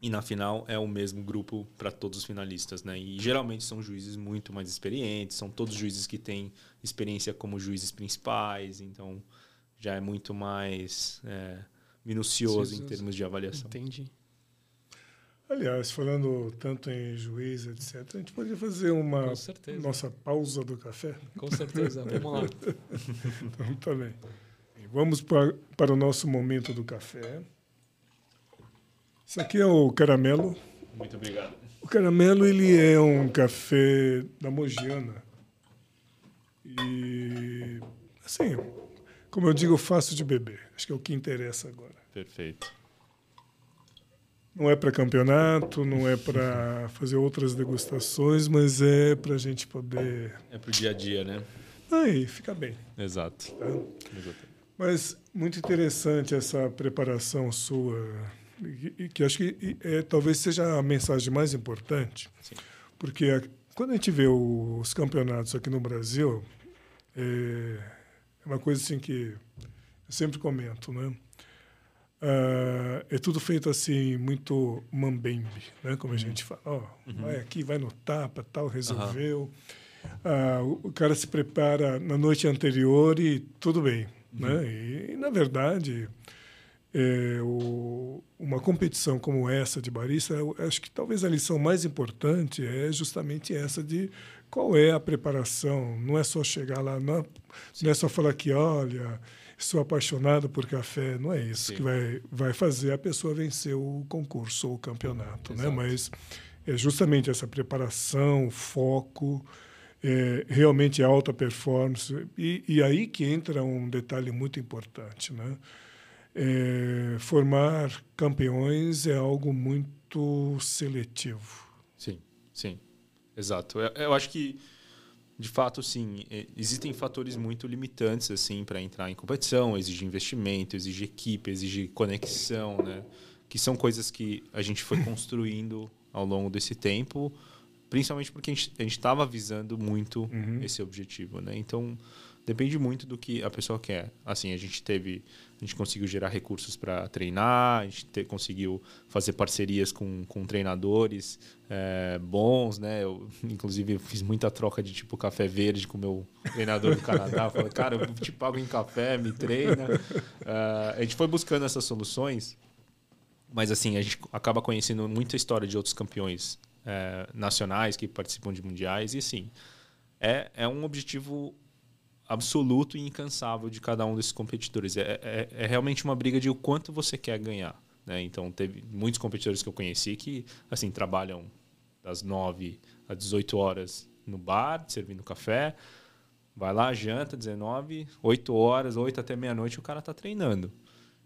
E na final é o mesmo grupo para todos os finalistas, né? E geralmente são juízes muito mais experientes, são todos juízes que têm experiência como juízes principais, então já é muito mais é, minucioso em termos de avaliação. Entendi. Aliás, falando tanto em juiz, etc., a gente poderia fazer uma nossa pausa do café? Com certeza, vamos lá. então, tá bem. Vamos para, para o nosso momento do café. Isso aqui é o caramelo. Muito obrigado. O caramelo ele é um café da Mogiana. E, assim, como eu digo, fácil de beber. Acho que é o que interessa agora. Perfeito. Não é para campeonato, não é para fazer outras degustações, mas é para a gente poder. É para o dia a dia, né? Aí, fica bem. Exato. Tá? Exato. Mas muito interessante essa preparação sua, que, que acho que é, talvez seja a mensagem mais importante, Sim. porque a, quando a gente vê os campeonatos aqui no Brasil, é, é uma coisa assim que eu sempre comento, né? Uh, é tudo feito assim, muito mambembe, né? como a uhum. gente fala. Oh, uhum. Vai aqui, vai no tapa, tal, resolveu. Uhum. Uh, o cara se prepara na noite anterior e tudo bem. Né? E, na verdade, é, o, uma competição como essa de barista, acho que talvez a lição mais importante é justamente essa de qual é a preparação. Não é só chegar lá, não, não é só falar que, olha, sou apaixonado por café, não é isso Sim. que vai, vai fazer a pessoa vencer o concurso ou o campeonato, né? Mas é justamente essa preparação, foco, é, realmente alta performance. E, e, aí que entra um detalhe muito importante. Né? É, formar campeões é algo muito seletivo. Sim, sim. Exato. Eu, eu acho que, de fato, sim, é, existem fatores muito limitantes assim para entrar em competição. Exige investimento, exige equipe, exige conexão, né? que são coisas que a gente foi construindo ao longo desse tempo, principalmente porque a gente estava visando muito uhum. esse objetivo, né? Então depende muito do que a pessoa quer. Assim, a gente teve, a gente conseguiu gerar recursos para treinar, a gente te, conseguiu fazer parcerias com, com treinadores é, bons, né? Eu, inclusive, fiz muita troca de tipo café verde com o meu treinador do Canadá. Falei, cara, eu te pago em café, me treina. Uh, a gente foi buscando essas soluções mas assim, a gente acaba conhecendo muita história de outros campeões é, nacionais que participam de mundiais. E assim, é, é um objetivo absoluto e incansável de cada um desses competidores. É, é, é realmente uma briga de o quanto você quer ganhar. Né? Então, teve muitos competidores que eu conheci que assim trabalham das 9 às 18 horas no bar, servindo café. Vai lá, janta, 19, 8 horas, 8 até meia-noite, o cara está treinando.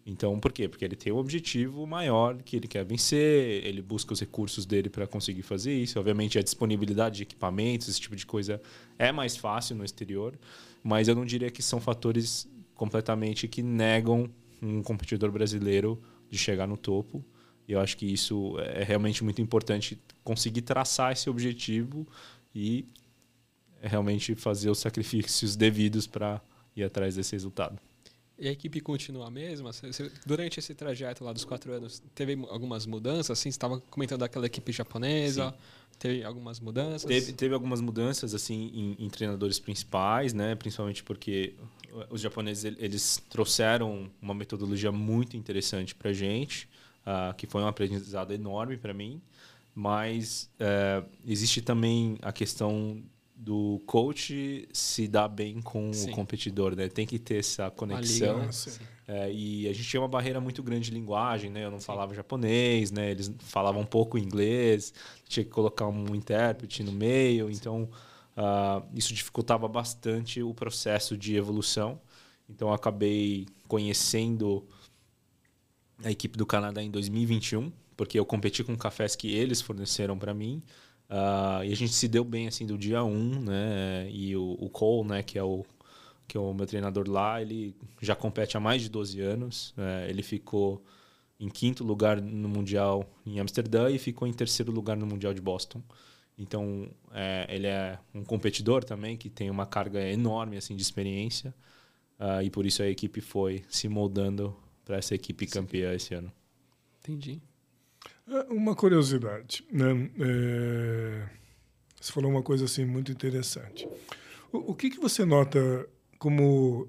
Então, por quê? Porque ele tem um objetivo maior que ele quer vencer, ele busca os recursos dele para conseguir fazer isso. Obviamente, a disponibilidade de equipamentos, esse tipo de coisa é mais fácil no exterior, mas eu não diria que são fatores completamente que negam um competidor brasileiro de chegar no topo. E eu acho que isso é realmente muito importante conseguir traçar esse objetivo e realmente fazer os sacrifícios devidos para ir atrás desse resultado. E a equipe continua a mesma? Durante esse trajeto lá dos quatro anos, teve algumas mudanças? Assim, você estava comentando daquela equipe japonesa, Sim. teve algumas mudanças? Teve, teve algumas mudanças assim em, em, treinadores principais, né? Principalmente porque os japoneses eles trouxeram uma metodologia muito interessante para gente, uh, que foi um aprendizado enorme para mim. Mas uh, existe também a questão do coach se dar bem com Sim. o competidor, né? Tem que ter essa conexão. Liga, é, e a gente tinha uma barreira muito grande de linguagem, né? Eu não Sim. falava japonês, né? Eles falavam um pouco inglês, tinha que colocar um intérprete no meio, Sim. então uh, isso dificultava bastante o processo de evolução. Então eu acabei conhecendo a equipe do Canadá em 2021, porque eu competi com cafés que eles forneceram para mim. Uh, e a gente se deu bem assim do dia 1, um, né? E o, o Cole, né, que é o que é o meu treinador lá, ele já compete há mais de 12 anos. Né? Ele ficou em quinto lugar no Mundial em Amsterdã e ficou em terceiro lugar no Mundial de Boston. Então, é, ele é um competidor também que tem uma carga enorme assim de experiência. Uh, e por isso a equipe foi se moldando para essa equipe campeã esse ano. Entendi. É, uma curiosidade, né? É, você falou uma coisa assim muito interessante. O, o que, que você nota como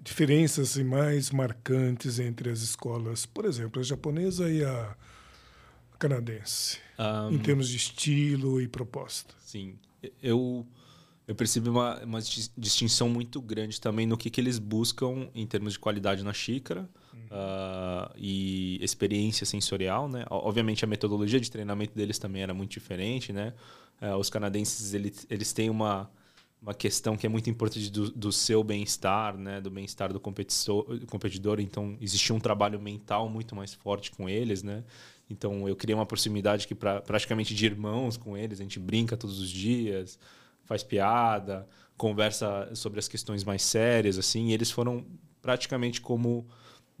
diferenças assim, mais marcantes entre as escolas, por exemplo, a japonesa e a canadense, um, em termos de estilo e proposta? Sim, eu eu percebo uma, uma distinção muito grande também no que, que eles buscam em termos de qualidade na xícara uh, e experiência sensorial, né? Obviamente a metodologia de treinamento deles também era muito diferente, né? Uh, os canadenses eles, eles têm uma uma questão que é muito importante do, do seu bem-estar, né, do bem-estar do competidor, competidor. Então existia um trabalho mental muito mais forte com eles, né? Então eu criei uma proximidade que pra, praticamente de irmãos com eles. A gente brinca todos os dias, faz piada, conversa sobre as questões mais sérias, assim. E eles foram praticamente como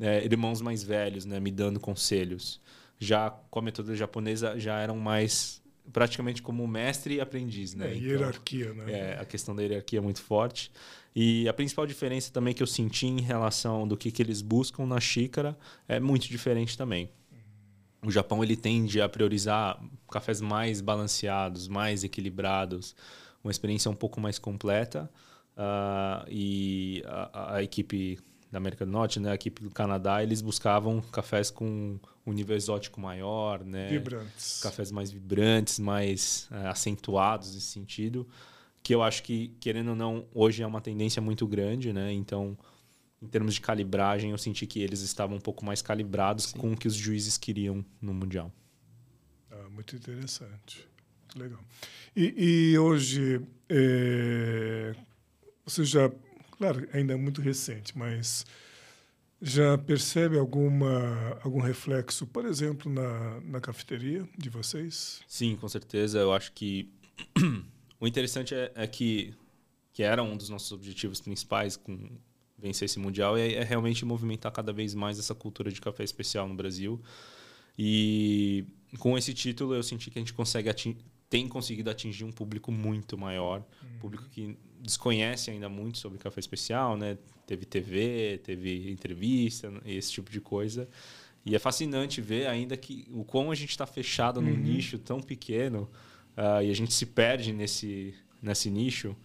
é, irmãos mais velhos, né, me dando conselhos. Já com a metodologia japonesa, já eram mais praticamente como mestre e aprendiz, né? É, então, hierarquia, né? É, a questão da hierarquia é muito forte. E a principal diferença também que eu senti em relação do que, que eles buscam na xícara é muito diferente também. O Japão ele tende a priorizar cafés mais balanceados, mais equilibrados, uma experiência um pouco mais completa. Uh, e a, a, equipe da América do Norte, né, a equipe do Canadá, eles buscavam cafés com um nível exótico maior, né? Vibrantes. Cafés mais vibrantes, mais é, acentuados nesse sentido, que eu acho que, querendo ou não, hoje é uma tendência muito grande, né? Então, em termos de calibragem, eu senti que eles estavam um pouco mais calibrados Sim. com o que os juízes queriam no Mundial. Ah, muito interessante. Muito legal. E, e hoje, é, você já, claro, ainda é muito recente, mas já percebe alguma, algum reflexo, por exemplo, na, na cafeteria de vocês? Sim, com certeza. Eu acho que o interessante é, é que, que era um dos nossos objetivos principais com vencer esse mundial é, é, realmente movimentar cada vez mais essa cultura de café especial no Brasil. E com esse título eu senti que a gente consegue tem conseguido atingir um público muito maior, uhum. público que desconhece ainda muito sobre café especial, né? Teve TV, teve entrevista, esse tipo de coisa. E é fascinante ver ainda que o quão a gente está fechado num uhum. nicho tão pequeno uh, e a gente se perde nesse, nesse nicho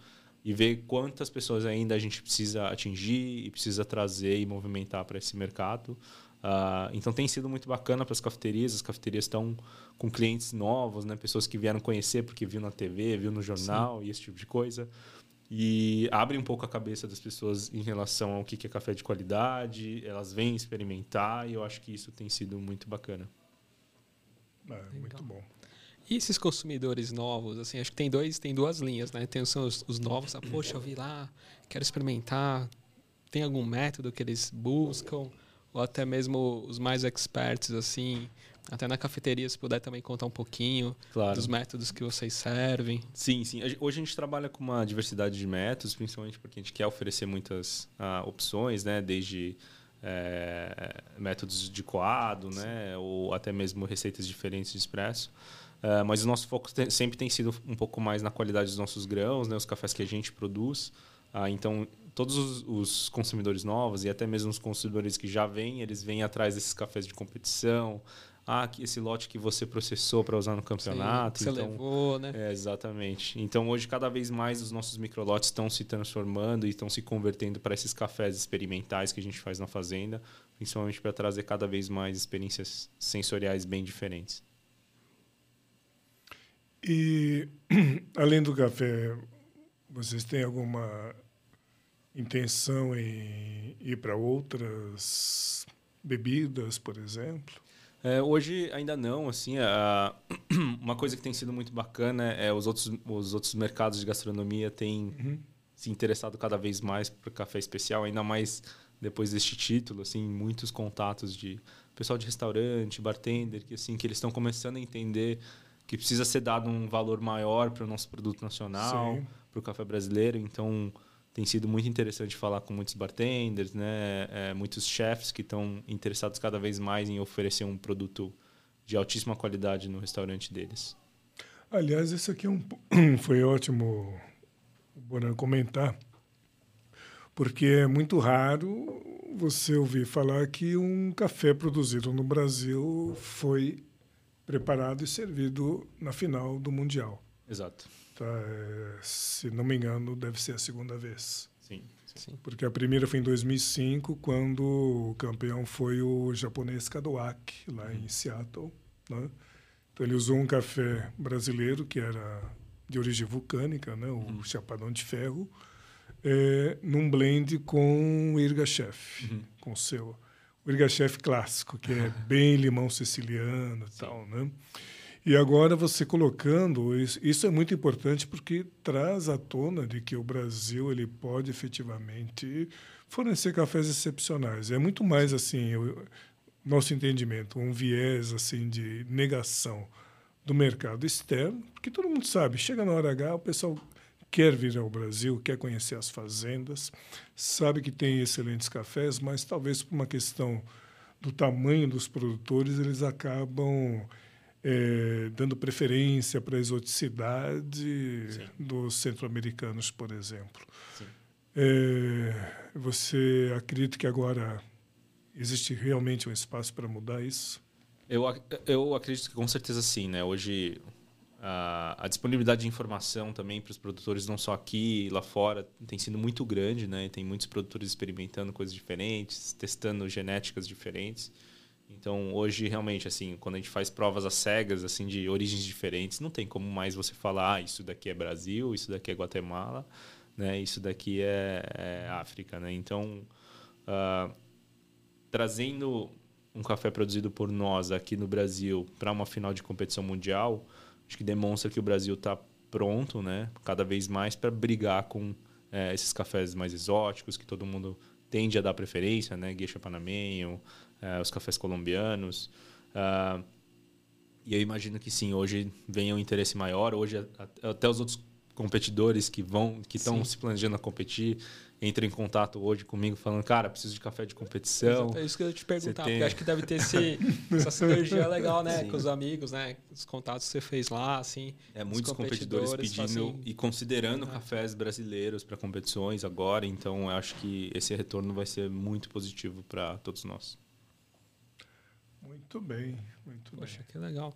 e ver quantas pessoas ainda a gente precisa atingir e precisa trazer e movimentar para esse mercado. Uh, então tem sido muito bacana para as cafeterias. As cafeterias estão com clientes novos, né? pessoas que vieram conhecer porque viu na TV, viu no jornal Sim. e esse tipo de coisa. E abre um pouco a cabeça das pessoas em relação ao que é café de qualidade. Elas vêm experimentar e eu acho que isso tem sido muito bacana. É, muito bom. E esses consumidores novos, assim, acho que tem dois, tem duas linhas, né? Tem os, os novos, ah, poxa, eu vi lá, quero experimentar. Tem algum método que eles buscam? Ou até mesmo os mais experts, assim, até na cafeteria, se puder também contar um pouquinho claro. dos métodos que vocês servem. Sim, sim. Hoje a gente trabalha com uma diversidade de métodos, principalmente porque a gente quer oferecer muitas uh, opções, né? Desde é, métodos de coado, né? Ou até mesmo receitas diferentes de expresso. Uh, mas o nosso foco sempre tem sido um pouco mais na qualidade dos nossos grãos, né, os cafés que a gente produz. Uh, então, todos os, os, consumidores novos e até mesmo os consumidores que já vêm, eles vêm atrás desses cafés de competição. Ah, esse lote que você processou para usar no campeonato. Sim, você então, levou, né? É, exatamente. Então, hoje, cada vez mais os nossos microlotes estão se transformando e estão se convertendo para esses cafés experimentais que a gente faz na fazenda, principalmente para trazer cada vez mais experiências sensoriais bem diferentes. E, além do café, vocês têm alguma intenção em ir para outras bebidas, por exemplo? É, hoje ainda não, assim, a, uma coisa que tem sido muito bacana é os outros, os outros mercados de gastronomia têm uhum. se interessado cada vez mais por café especial, ainda mais depois deste título, assim, muitos contatos de pessoal de restaurante, bartender, que assim, que eles estão começando a entender que precisa ser dado um valor maior para o nosso produto nacional, para o café brasileiro. Então, tem sido muito interessante falar com muitos bartenders, né? É, muitos chefs que estão interessados cada vez mais em oferecer um produto de altíssima qualidade no restaurante deles. Aliás, isso aqui é um, foi ótimo Bonan comentar, porque é muito raro você ouvir falar que um café produzido no Brasil foi preparado e servido na final do Mundial. Exato. É, se não me engano, deve ser a segunda vez. Sim, sim. Porque a primeira foi em 2005, quando o campeão foi o japonês Kadowaki, lá uhum. em Seattle. Né? Então ele usou um café brasileiro, que era de origem vulcânica, né? o uhum. chapadão de ferro, é, num blend com o Irga Chef, uhum. com o seu o Irgachef clássico, que é bem limão siciliano e tal, né? E agora você colocando isso, isso é muito importante porque traz à tona de que o Brasil ele pode efetivamente fornecer cafés excepcionais. É muito mais assim, o nosso entendimento, um viés assim de negação do mercado externo, porque todo mundo sabe, chega na hora H, o pessoal quer vir ao Brasil, quer conhecer as fazendas, sabe que tem excelentes cafés, mas talvez por uma questão do tamanho dos produtores, eles acabam é, dando preferência para a exoticidade Sim. dos centro-americanos, por exemplo. É, você acredita que agora existe realmente um espaço para mudar isso? Eu, eu acredito que com certeza sim. Né? Hoje a, a disponibilidade de informação também para os produtores, não só aqui, lá fora, tem sido muito grande, né? Tem muitos produtores experimentando coisas diferentes, testando genéticas diferentes. Então, hoje, realmente, assim, quando a gente faz provas às cegas, assim, de origens diferentes, não tem como mais você falar, ah, isso daqui é Brasil, isso daqui é Guatemala, né? Isso daqui é, é África, né? Então, uh, trazendo um café produzido por nós aqui no Brasil para uma final de competição mundial, acho que demonstra que o Brasil está pronto, né, cada vez mais para brigar com é, esses cafés mais exóticos que todo mundo tende a dar preferência, né, Geisha Panamenho, é, os cafés colombianos. Uh, e eu imagino que sim, hoje venha um interesse maior. Hoje até os outros competidores que vão, que estão se planejando a competir, entram em contato hoje comigo falando, cara, preciso de café de competição. É isso que eu ia te perguntar, tem... porque acho que deve ter esse, essa sinergia legal, né, Sim. com os amigos, né, os contatos que você fez lá, assim. É muitos competidores, competidores pedindo assim, e considerando é. cafés brasileiros para competições agora, então eu acho que esse retorno vai ser muito positivo para todos nós. Muito bem, muito Poxa, bem. que legal.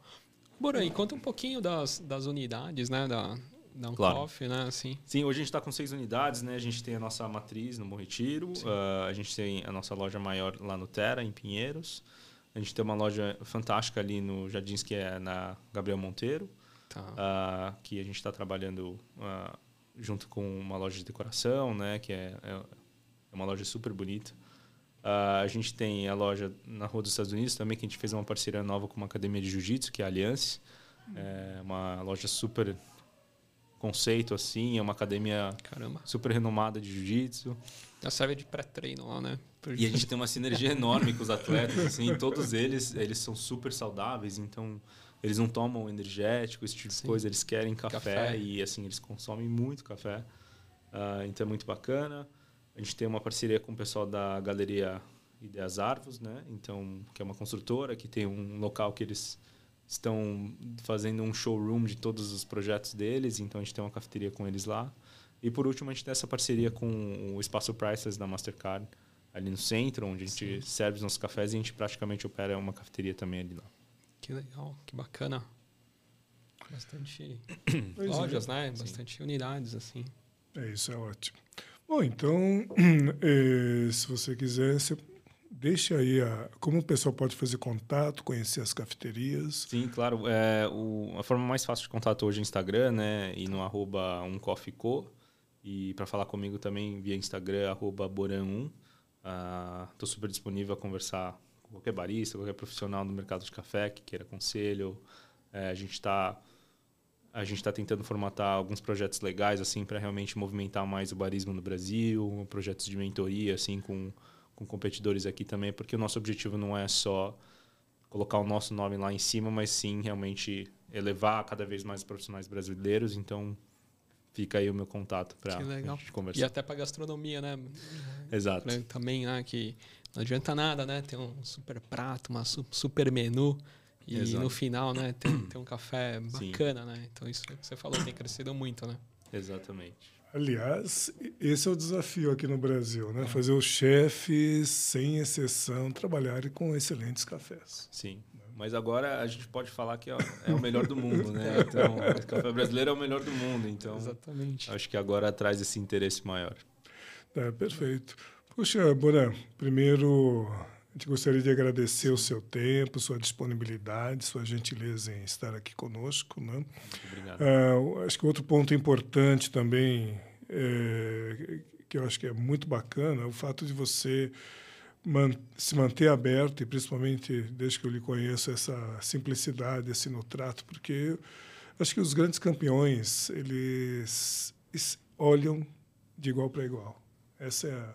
Bora, e conta um pouquinho das, das unidades, né, da, da um claro. coffee, né, assim. Sim, hoje a gente está com seis unidades, né, a gente tem a nossa matriz no Bom Retiro, uh, a gente tem a nossa loja maior lá no Terra, em Pinheiros, a gente tem uma loja fantástica ali no Jardins, que é na Gabriel Monteiro, tá. uh, que a gente está trabalhando uh, junto com uma loja de decoração, né, que é, é uma loja super bonita. Uh, a gente tem a loja na Rua dos Estados Unidos também, que a gente fez uma parceria nova com uma academia de jiu-jitsu, que é a Aliança. É uma loja super conceito, assim, é uma academia Caramba. super renomada de jiu-jitsu. Já serve de pré-treino lá, né? E a gente tem uma sinergia enorme com os atletas, assim, todos eles, eles são super saudáveis, então eles não tomam energético, esse tipo Sim. de coisa, eles querem café, café, e, assim, eles consomem muito café. Uh, então é muito bacana. A gente tem uma parceria com o pessoal da Galeria Ideias Arvos, né? Então, que é uma construtora que tem um local que eles estão fazendo um showroom de todos os projetos deles, então a gente tem uma cafeteria com eles lá. E por último, a gente tem essa parceria com o Espaço Prices da Mastercard, ali no centro, onde a gente Sim. serve os nossos cafés e a gente praticamente opera uma cafeteria também ali lá. Que legal, que bacana. Bastante lojas, é. né? Bastante Sim. unidades, assim. É, isso é ótimo. Bom, então, eh, se você quiser, você deixa aí a, como o pessoal pode fazer contato, conhecer as cafeterias. Sim, claro. É, o, a forma mais fácil de contato hoje é Instagram, né? E no arroba umcoffeeco. E para falar comigo também via Instagram, arroba boran1. Estou uh, super disponível a conversar com qualquer barista, qualquer profissional do mercado de café que queira conselho. É, a gente está a gente está tentando formatar alguns projetos legais assim para realmente movimentar mais o barismo no Brasil, projetos de mentoria assim com, com competidores aqui também, porque o nosso objetivo não é só colocar o nosso nome lá em cima, mas sim realmente elevar cada vez mais os profissionais brasileiros. Então fica aí o meu contato para a gente conversar. E até para gastronomia, né? Exato. Também, né, que não adianta nada, né? Ter um super prato, uma super menu e Exato. no final, né, tem, tem um café bacana, Sim. né? Então isso que você falou tem crescido muito, né? Exatamente. Aliás, esse é o desafio aqui no Brasil, né? É. Fazer os chefes, sem exceção, trabalharem com excelentes cafés. Sim. Mas agora a gente pode falar que é o melhor do mundo, né? Então, o café brasileiro é o melhor do mundo. Então, Exatamente. acho que agora traz esse interesse maior. É, perfeito. Puxa, Bora, primeiro a gente gostaria de agradecer o seu tempo, sua disponibilidade, sua gentileza em estar aqui conosco. Né? Obrigado. Uh, acho que outro ponto importante também, é, que eu acho que é muito bacana, é o fato de você man se manter aberto, e principalmente desde que eu lhe conheço, essa simplicidade, esse no trato, porque acho que os grandes campeões, eles olham de igual para igual. Essa é a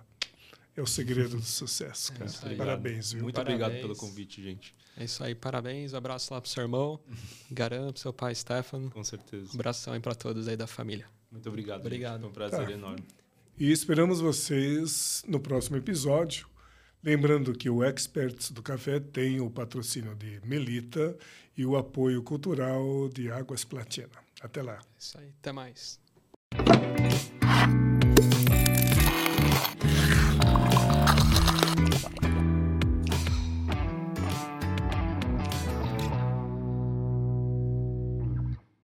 é o segredo do sucesso, cara. É parabéns, viu? Muito parabéns. obrigado pelo convite, gente. É isso aí, parabéns. Um abraço lá pro seu irmão, Garan, pro seu pai, Stefano. Com certeza. Um abração aí para todos aí da família. Muito obrigado. Obrigado. Gente. Foi um prazer tá. enorme. E esperamos vocês no próximo episódio. Lembrando que o Experts do Café tem o patrocínio de Melita e o apoio cultural de Águas Platina. Até lá. É isso aí, até mais.